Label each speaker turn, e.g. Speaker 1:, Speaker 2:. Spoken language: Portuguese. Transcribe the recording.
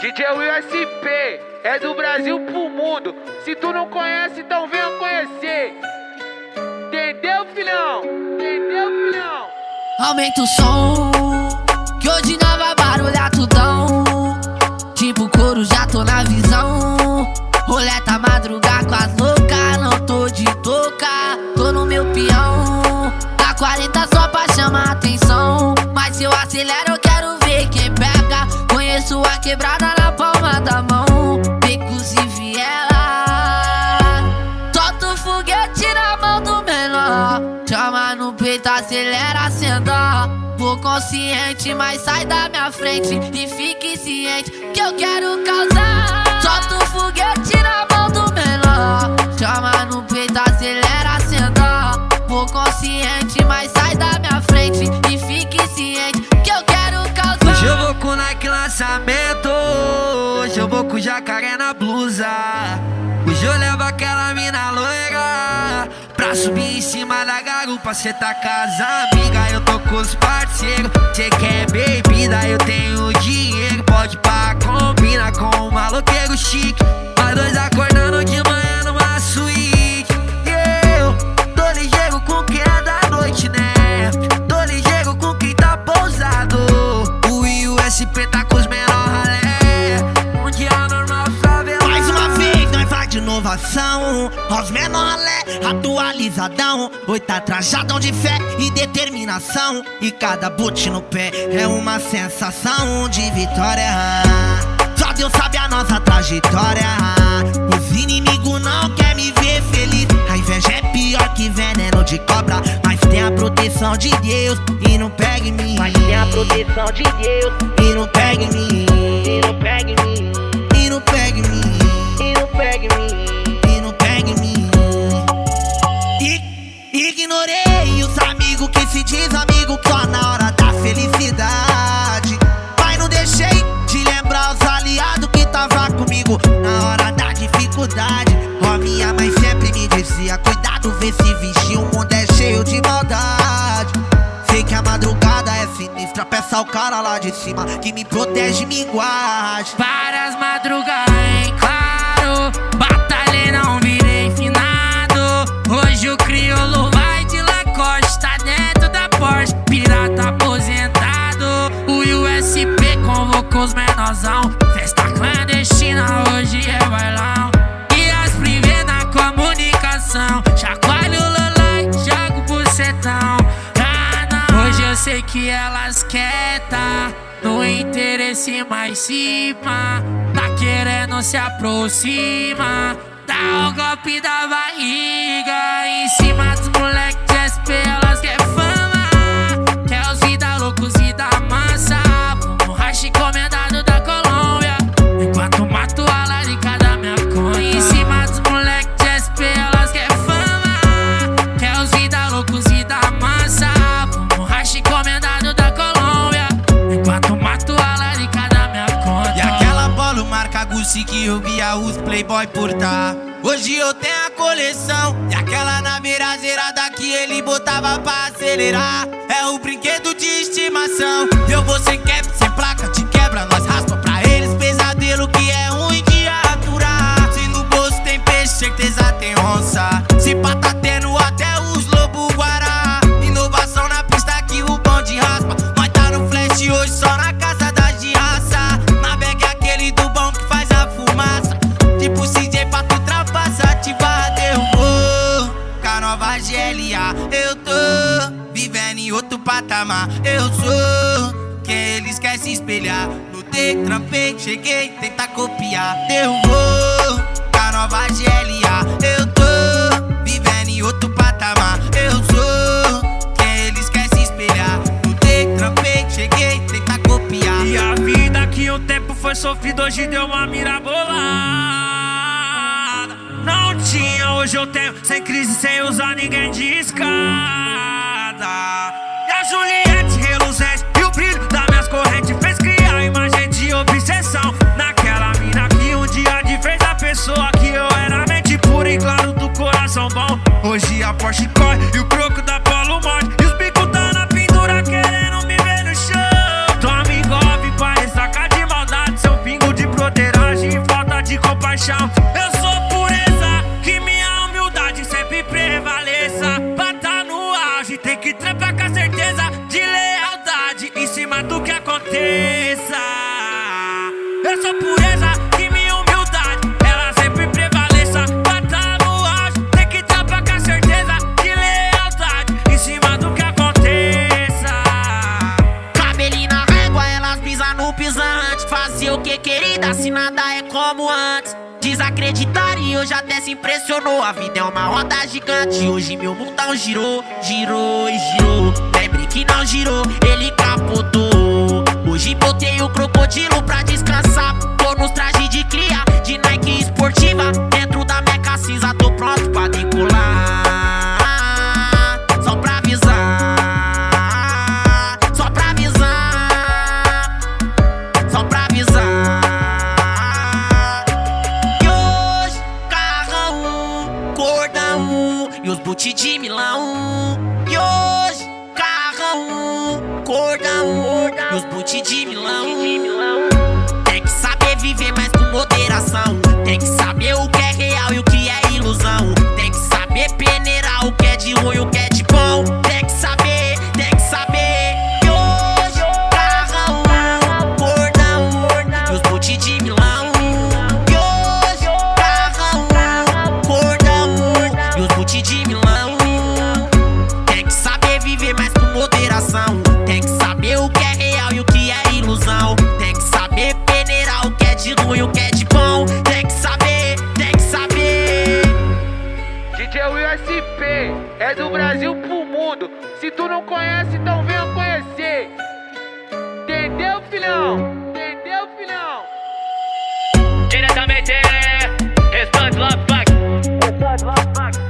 Speaker 1: DJ USP é do Brasil pro mundo. Se tu não conhece, então venha conhecer. Entendeu, filhão? Entendeu, filhão?
Speaker 2: Aumenta o som, acelera, acenda. Vou consciente, mas sai da minha frente. E fique ciente que eu quero causar. Solta o foguete na mão do menor. Chama no peito, acelera, acenda. Vou consciente, mas sai da minha frente. E fique ciente que eu quero causar.
Speaker 3: Hoje eu vou com Nike lançamento. Hoje eu vou com jacaré subir em cima da garupa. Cê tá com as amigas, eu tô com os parceiros. Cê quer bebida, eu tenho dinheiro. Pode pá, combina com um maloqueiro chique. Nós dois acordando de manhã
Speaker 4: inovação. Aos menor lé, atualizadão. Oi, tá trajadão de fé e determinação. E cada boot no pé é uma sensação de vitória. Só Deus sabe a nossa trajetória. Os inimigos não querem me ver feliz. A inveja é pior que veneno de cobra. Mas tem a proteção de Deus e não pega em mim. Mas tem a proteção de Deus e não pega em mim. E não pega em mim. Cuidado, vê se vestir, o mundo é cheio de maldade. Sei que a madrugada é sinistra, peça ao cara lá de cima que me protege e me guarde.
Speaker 2: Várias madrugadas, hein, claro. Batalhei, não virei finado. Hoje o crioulo vai de Lacoste, tá dentro da Porsche. Pirata aposentado. O USP convocou os menorzão. Festa clandestina, hoje é bailão. Comunicação. Chacoalho lolai, jogo bucetão. Ah, não. Hoje eu sei que elas querem tá no interesse mais cima. Tá querendo se aproximar. Dá o golpe da barriga em cima dos moleque
Speaker 4: que eu via os playboy portar Hoje eu tenho a coleção E aquela na mirazeirada que ele botava pra acelerar. É o brinquedo de estimação. Eu vou sem cap, Eu sou quem eles querem se espelhar. Lutei, trampei, cheguei, tentar copiar. Derrubou com a nova GLA eu tô Vivendo em outro patamar. Eu sou quem eles querem se espelhar. Lutei, trampei, cheguei, tentar copiar.
Speaker 5: E a vida que um tempo foi sofrida, hoje deu uma mirabolada. Não tinha, hoje eu tenho, sem crise, sem usar ninguém de escada. Juliette reluzente E o brilho das minhas correntes fez criar imagem de obsessão Naquela mina que um dia de fez a pessoa que eu era Mente pura e claro do coração bom. Hoje a Porsche corre e o croco da Paulo morre E os bicos tá na pendura querendo me ver no chão. Tome golpe pra estacar de maldade Seu pingo de broderagem e falta de compaixão. Eu sou pureza, que minha humildade sempre prevaleça. Pra tá no auge tem que trampar cacete de lealdade em cima do que aconteça. Eu sou pureza e minha humildade, ela sempre prevaleça. Bata no auge, tem que trabalhar com a certeza de lealdade em cima do que aconteça.
Speaker 6: Cabelinho na régua, elas pisam no pisante. Fazer o que querida, se nada é como antes. Desacreditar e hoje até se impressionou. A vida é uma roda gigante. Hoje meu mundão girou, girou e girou. Que não girou, ele capotou. Hoje botei o crocodilo pra descansar. Tô nos trajes de cria, de Nike esportiva. Dentro da meca cinza, tô pronto pra decolar. Só pra avisar, só pra avisar, só pra avisar. E hoje, carrão, cordão e os boot de Milão. E hoje, carrão, cordão e os boot de Milão. Tem que saber viver mais com moderação. Do Brasil pro mundo. Se tu não conhece, então venha
Speaker 1: conhecer. Entendeu, filhão? Entendeu, filhão? Diretamente, Respond Love Back. Respond Love Back.